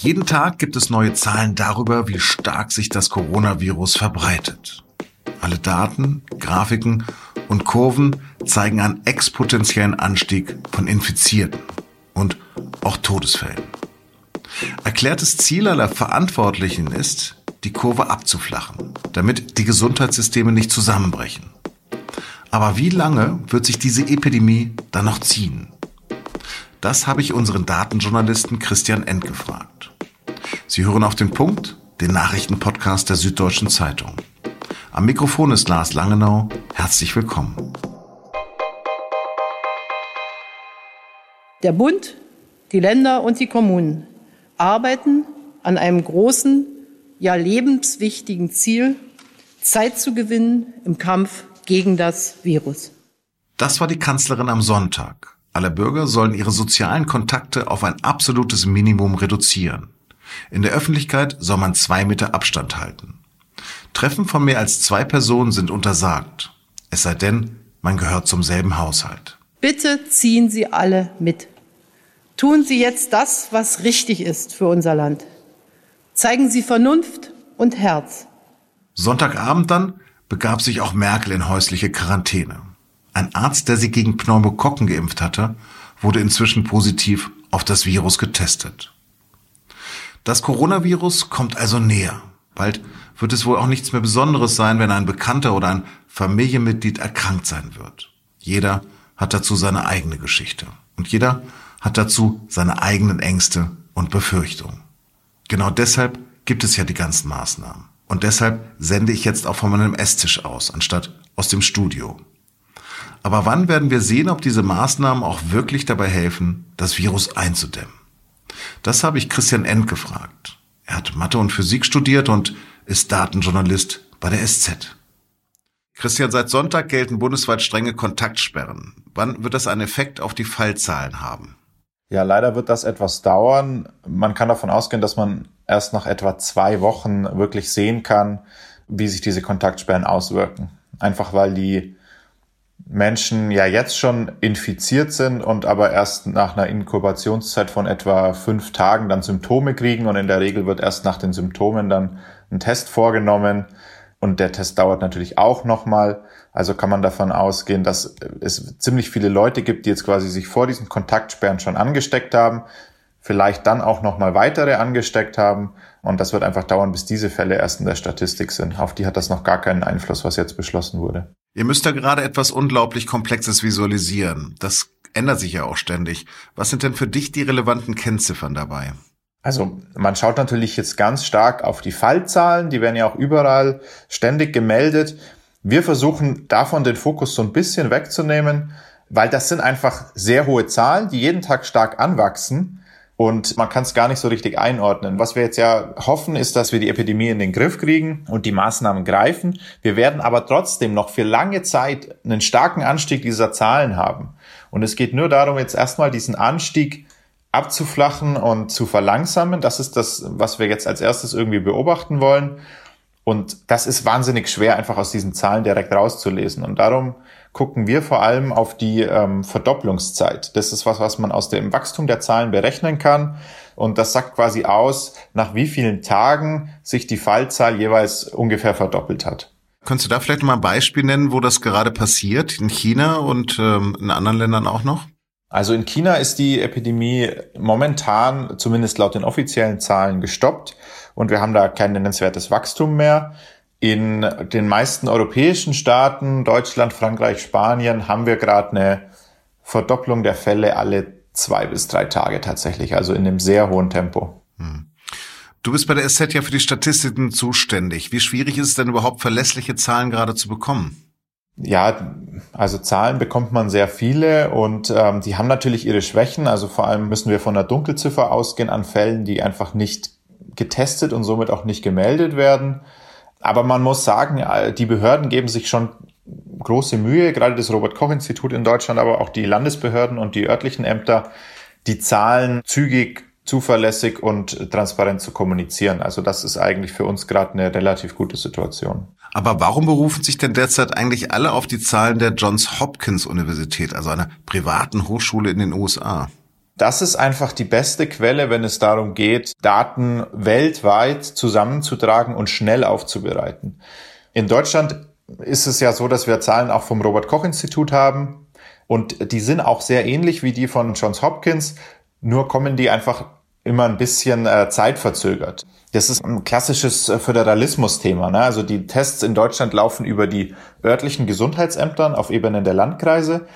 Jeden Tag gibt es neue Zahlen darüber, wie stark sich das Coronavirus verbreitet. Alle Daten, Grafiken und Kurven zeigen einen exponentiellen Anstieg von Infizierten und auch Todesfällen. Erklärtes Ziel aller Verantwortlichen ist, die Kurve abzuflachen, damit die Gesundheitssysteme nicht zusammenbrechen. Aber wie lange wird sich diese Epidemie dann noch ziehen? Das habe ich unseren Datenjournalisten Christian End gefragt. Sie hören auf den Punkt, den Nachrichtenpodcast der Süddeutschen Zeitung. Am Mikrofon ist Lars Langenau. Herzlich willkommen. Der Bund, die Länder und die Kommunen arbeiten an einem großen, ja lebenswichtigen Ziel, Zeit zu gewinnen im Kampf gegen das Virus. Das war die Kanzlerin am Sonntag. Alle Bürger sollen ihre sozialen Kontakte auf ein absolutes Minimum reduzieren. In der Öffentlichkeit soll man zwei Meter Abstand halten. Treffen von mehr als zwei Personen sind untersagt. Es sei denn, man gehört zum selben Haushalt. Bitte ziehen Sie alle mit. Tun Sie jetzt das, was richtig ist für unser Land. Zeigen Sie Vernunft und Herz. Sonntagabend dann begab sich auch Merkel in häusliche Quarantäne. Ein Arzt, der sie gegen Pneumokokken geimpft hatte, wurde inzwischen positiv auf das Virus getestet. Das Coronavirus kommt also näher. Bald wird es wohl auch nichts mehr Besonderes sein, wenn ein Bekannter oder ein Familienmitglied erkrankt sein wird. Jeder hat dazu seine eigene Geschichte. Und jeder hat dazu seine eigenen Ängste und Befürchtungen. Genau deshalb gibt es ja die ganzen Maßnahmen. Und deshalb sende ich jetzt auch von meinem Esstisch aus, anstatt aus dem Studio. Aber wann werden wir sehen, ob diese Maßnahmen auch wirklich dabei helfen, das Virus einzudämmen? Das habe ich Christian End gefragt. Er hat Mathe und Physik studiert und ist Datenjournalist bei der SZ. Christian, seit Sonntag gelten bundesweit strenge Kontaktsperren. Wann wird das einen Effekt auf die Fallzahlen haben? Ja, leider wird das etwas dauern. Man kann davon ausgehen, dass man erst nach etwa zwei Wochen wirklich sehen kann, wie sich diese Kontaktsperren auswirken. Einfach weil die Menschen ja jetzt schon infiziert sind und aber erst nach einer Inkubationszeit von etwa fünf Tagen dann Symptome kriegen und in der Regel wird erst nach den Symptomen dann ein Test vorgenommen und der Test dauert natürlich auch nochmal. Also kann man davon ausgehen, dass es ziemlich viele Leute gibt, die jetzt quasi sich vor diesen Kontaktsperren schon angesteckt haben, vielleicht dann auch nochmal weitere angesteckt haben und das wird einfach dauern, bis diese Fälle erst in der Statistik sind. Auf die hat das noch gar keinen Einfluss, was jetzt beschlossen wurde. Ihr müsst da gerade etwas unglaublich Komplexes visualisieren. Das ändert sich ja auch ständig. Was sind denn für dich die relevanten Kennziffern dabei? Also man schaut natürlich jetzt ganz stark auf die Fallzahlen, die werden ja auch überall ständig gemeldet. Wir versuchen davon den Fokus so ein bisschen wegzunehmen, weil das sind einfach sehr hohe Zahlen, die jeden Tag stark anwachsen und man kann es gar nicht so richtig einordnen. Was wir jetzt ja hoffen, ist, dass wir die Epidemie in den Griff kriegen und die Maßnahmen greifen. Wir werden aber trotzdem noch für lange Zeit einen starken Anstieg dieser Zahlen haben. Und es geht nur darum, jetzt erstmal diesen Anstieg abzuflachen und zu verlangsamen. Das ist das, was wir jetzt als erstes irgendwie beobachten wollen. Und das ist wahnsinnig schwer, einfach aus diesen Zahlen direkt rauszulesen. Und darum gucken wir vor allem auf die ähm, Verdopplungszeit. Das ist was, was man aus dem Wachstum der Zahlen berechnen kann. Und das sagt quasi aus, nach wie vielen Tagen sich die Fallzahl jeweils ungefähr verdoppelt hat. Könntest du da vielleicht mal ein Beispiel nennen, wo das gerade passiert? In China und ähm, in anderen Ländern auch noch? Also in China ist die Epidemie momentan, zumindest laut den offiziellen Zahlen, gestoppt und wir haben da kein nennenswertes Wachstum mehr. In den meisten europäischen Staaten, Deutschland, Frankreich, Spanien, haben wir gerade eine Verdopplung der Fälle alle zwei bis drei Tage tatsächlich, also in einem sehr hohen Tempo. Hm. Du bist bei der SZ ja für die Statistiken zuständig. Wie schwierig ist es denn überhaupt, verlässliche Zahlen gerade zu bekommen? Ja, also Zahlen bekommt man sehr viele und ähm, die haben natürlich ihre Schwächen. Also vor allem müssen wir von der Dunkelziffer ausgehen an Fällen, die einfach nicht getestet und somit auch nicht gemeldet werden. Aber man muss sagen, die Behörden geben sich schon große Mühe, gerade das Robert Koch Institut in Deutschland, aber auch die Landesbehörden und die örtlichen Ämter, die Zahlen zügig, zuverlässig und transparent zu kommunizieren. Also das ist eigentlich für uns gerade eine relativ gute Situation. Aber warum berufen sich denn derzeit eigentlich alle auf die Zahlen der Johns Hopkins Universität, also einer privaten Hochschule in den USA? Das ist einfach die beste Quelle, wenn es darum geht, Daten weltweit zusammenzutragen und schnell aufzubereiten. In Deutschland ist es ja so, dass wir Zahlen auch vom Robert Koch Institut haben und die sind auch sehr ähnlich wie die von Johns Hopkins, nur kommen die einfach immer ein bisschen äh, zeitverzögert. Das ist ein klassisches äh, Föderalismus-Thema. Ne? Also die Tests in Deutschland laufen über die örtlichen Gesundheitsämtern auf Ebene der Landkreise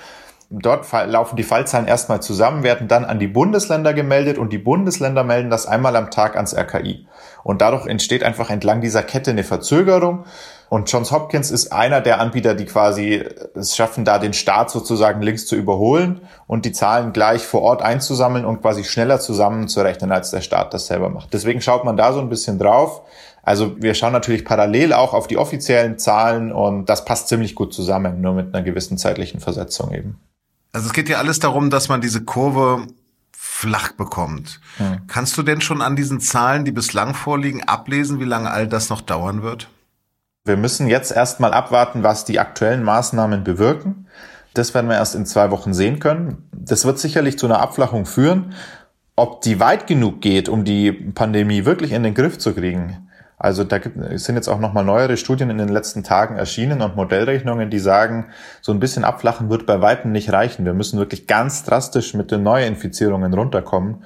Dort laufen die Fallzahlen erstmal zusammen, werden dann an die Bundesländer gemeldet und die Bundesländer melden das einmal am Tag ans RKI. Und dadurch entsteht einfach entlang dieser Kette eine Verzögerung. Und Johns Hopkins ist einer der Anbieter, die quasi es schaffen, da den Staat sozusagen links zu überholen und die Zahlen gleich vor Ort einzusammeln und quasi schneller zusammenzurechnen, als der Staat das selber macht. Deswegen schaut man da so ein bisschen drauf. Also wir schauen natürlich parallel auch auf die offiziellen Zahlen und das passt ziemlich gut zusammen, nur mit einer gewissen zeitlichen Versetzung eben. Also es geht ja alles darum, dass man diese Kurve flach bekommt. Hm. Kannst du denn schon an diesen Zahlen, die bislang vorliegen, ablesen, wie lange all das noch dauern wird? Wir müssen jetzt erstmal abwarten, was die aktuellen Maßnahmen bewirken. Das werden wir erst in zwei Wochen sehen können. Das wird sicherlich zu einer Abflachung führen. Ob die weit genug geht, um die Pandemie wirklich in den Griff zu kriegen, also da gibt, sind jetzt auch nochmal neuere Studien in den letzten Tagen erschienen und Modellrechnungen, die sagen, so ein bisschen abflachen wird bei Weitem nicht reichen. Wir müssen wirklich ganz drastisch mit den Neuinfizierungen runterkommen,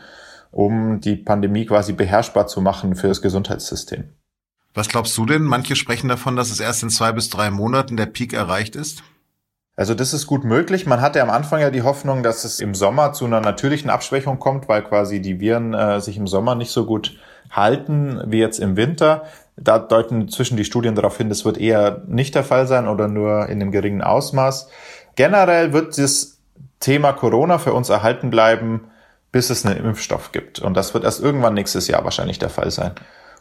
um die Pandemie quasi beherrschbar zu machen für das Gesundheitssystem. Was glaubst du denn? Manche sprechen davon, dass es erst in zwei bis drei Monaten der Peak erreicht ist. Also das ist gut möglich. Man hatte am Anfang ja die Hoffnung, dass es im Sommer zu einer natürlichen Abschwächung kommt, weil quasi die Viren äh, sich im Sommer nicht so gut halten wie jetzt im Winter. Da deuten zwischen die Studien darauf hin, das wird eher nicht der Fall sein oder nur in einem geringen Ausmaß. Generell wird das Thema Corona für uns erhalten bleiben, bis es einen Impfstoff gibt. Und das wird erst irgendwann nächstes Jahr wahrscheinlich der Fall sein.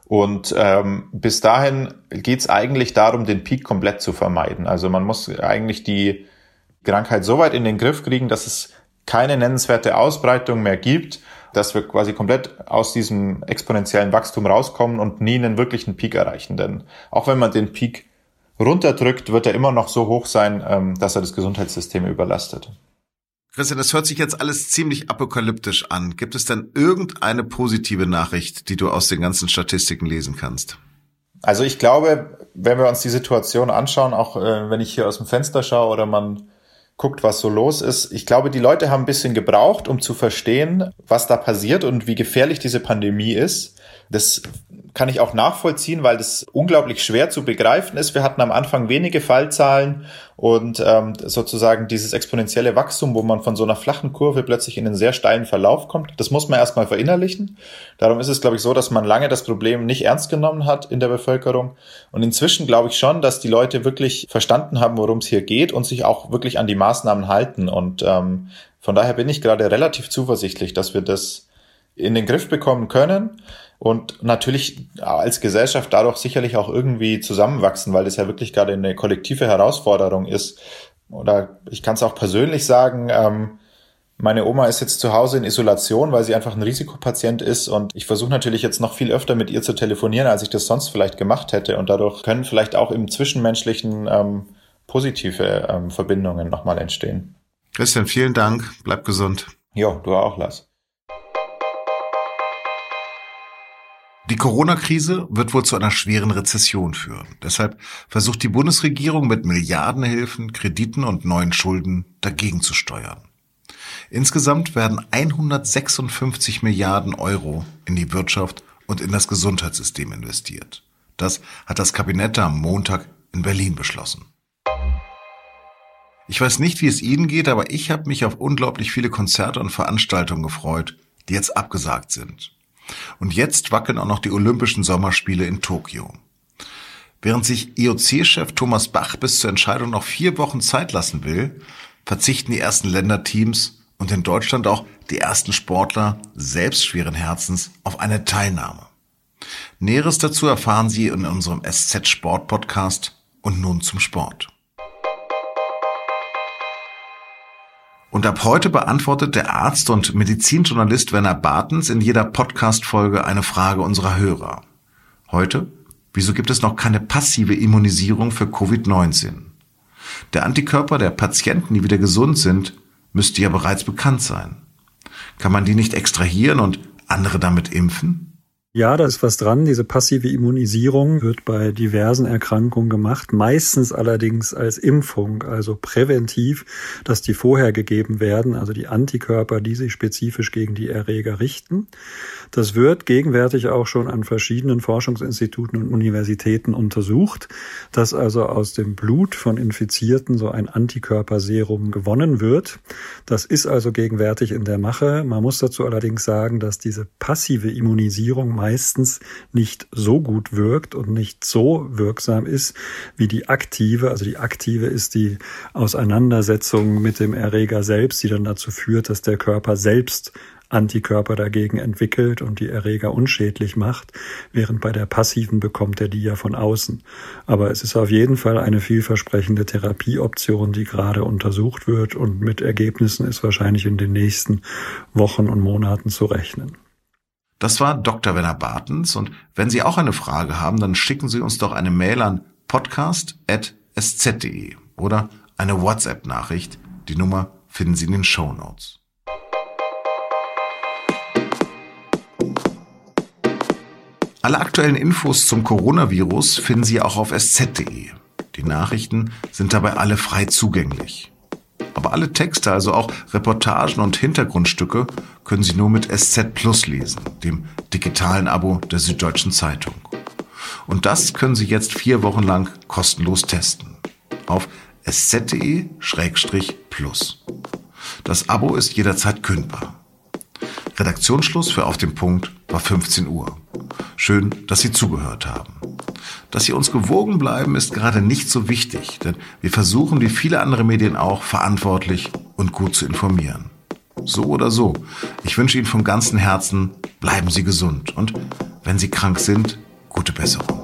Und ähm, bis dahin geht es eigentlich darum, den Peak komplett zu vermeiden. Also man muss eigentlich die Krankheit so weit in den Griff kriegen, dass es keine nennenswerte Ausbreitung mehr gibt dass wir quasi komplett aus diesem exponentiellen Wachstum rauskommen und nie einen wirklichen Peak erreichen. Denn auch wenn man den Peak runterdrückt, wird er immer noch so hoch sein, ähm, dass er das Gesundheitssystem überlastet. Christian, das hört sich jetzt alles ziemlich apokalyptisch an. Gibt es denn irgendeine positive Nachricht, die du aus den ganzen Statistiken lesen kannst? Also ich glaube, wenn wir uns die Situation anschauen, auch äh, wenn ich hier aus dem Fenster schaue oder man guckt, was so los ist. Ich glaube, die Leute haben ein bisschen gebraucht, um zu verstehen, was da passiert und wie gefährlich diese Pandemie ist. Das kann ich auch nachvollziehen, weil das unglaublich schwer zu begreifen ist. Wir hatten am Anfang wenige Fallzahlen und ähm, sozusagen dieses exponentielle Wachstum, wo man von so einer flachen Kurve plötzlich in einen sehr steilen Verlauf kommt, das muss man erstmal verinnerlichen. Darum ist es, glaube ich, so, dass man lange das Problem nicht ernst genommen hat in der Bevölkerung. Und inzwischen glaube ich schon, dass die Leute wirklich verstanden haben, worum es hier geht und sich auch wirklich an die Maßnahmen halten. Und ähm, von daher bin ich gerade relativ zuversichtlich, dass wir das in den Griff bekommen können und natürlich als Gesellschaft dadurch sicherlich auch irgendwie zusammenwachsen, weil das ja wirklich gerade eine kollektive Herausforderung ist. Oder ich kann es auch persönlich sagen, ähm, meine Oma ist jetzt zu Hause in Isolation, weil sie einfach ein Risikopatient ist und ich versuche natürlich jetzt noch viel öfter mit ihr zu telefonieren, als ich das sonst vielleicht gemacht hätte und dadurch können vielleicht auch im Zwischenmenschlichen ähm, positive ähm, Verbindungen nochmal entstehen. Christian, vielen Dank. Bleib gesund. Ja, du auch, Lars. Die Corona-Krise wird wohl zu einer schweren Rezession führen. Deshalb versucht die Bundesregierung mit Milliardenhilfen, Krediten und neuen Schulden dagegen zu steuern. Insgesamt werden 156 Milliarden Euro in die Wirtschaft und in das Gesundheitssystem investiert. Das hat das Kabinett am Montag in Berlin beschlossen. Ich weiß nicht, wie es Ihnen geht, aber ich habe mich auf unglaublich viele Konzerte und Veranstaltungen gefreut, die jetzt abgesagt sind. Und jetzt wackeln auch noch die Olympischen Sommerspiele in Tokio. Während sich IOC-Chef Thomas Bach bis zur Entscheidung noch vier Wochen Zeit lassen will, verzichten die ersten Länderteams und in Deutschland auch die ersten Sportler selbst schweren Herzens auf eine Teilnahme. Näheres dazu erfahren Sie in unserem SZ Sport Podcast und nun zum Sport. Und ab heute beantwortet der Arzt und Medizinjournalist Werner Bartens in jeder Podcast-Folge eine Frage unserer Hörer. Heute, wieso gibt es noch keine passive Immunisierung für Covid-19? Der Antikörper der Patienten, die wieder gesund sind, müsste ja bereits bekannt sein. Kann man die nicht extrahieren und andere damit impfen? Ja, da ist was dran. Diese passive Immunisierung wird bei diversen Erkrankungen gemacht, meistens allerdings als Impfung, also präventiv, dass die vorher gegeben werden, also die Antikörper, die sich spezifisch gegen die Erreger richten. Das wird gegenwärtig auch schon an verschiedenen Forschungsinstituten und Universitäten untersucht, dass also aus dem Blut von Infizierten so ein Antikörperserum gewonnen wird. Das ist also gegenwärtig in der Mache. Man muss dazu allerdings sagen, dass diese passive Immunisierung meistens nicht so gut wirkt und nicht so wirksam ist wie die aktive. Also die aktive ist die Auseinandersetzung mit dem Erreger selbst, die dann dazu führt, dass der Körper selbst Antikörper dagegen entwickelt und die Erreger unschädlich macht, während bei der passiven bekommt er die ja von außen. Aber es ist auf jeden Fall eine vielversprechende Therapieoption, die gerade untersucht wird und mit Ergebnissen ist wahrscheinlich in den nächsten Wochen und Monaten zu rechnen. Das war Dr. Werner Bartens und wenn Sie auch eine Frage haben, dann schicken Sie uns doch eine Mail an podcast.sz.de oder eine WhatsApp-Nachricht. Die Nummer finden Sie in den Show Notes. Alle aktuellen Infos zum Coronavirus finden Sie auch auf sz.de. Die Nachrichten sind dabei alle frei zugänglich. Aber alle Texte, also auch Reportagen und Hintergrundstücke, können Sie nur mit SZ Plus lesen, dem digitalen Abo der Süddeutschen Zeitung. Und das können Sie jetzt vier Wochen lang kostenlos testen. Auf sz.de-plus. Das Abo ist jederzeit kündbar. Redaktionsschluss für Auf dem Punkt war 15 Uhr. Schön, dass Sie zugehört haben. Dass Sie uns gewogen bleiben, ist gerade nicht so wichtig, denn wir versuchen, wie viele andere Medien auch, verantwortlich und gut zu informieren. So oder so, ich wünsche Ihnen von ganzem Herzen, bleiben Sie gesund und wenn Sie krank sind, gute Besserung.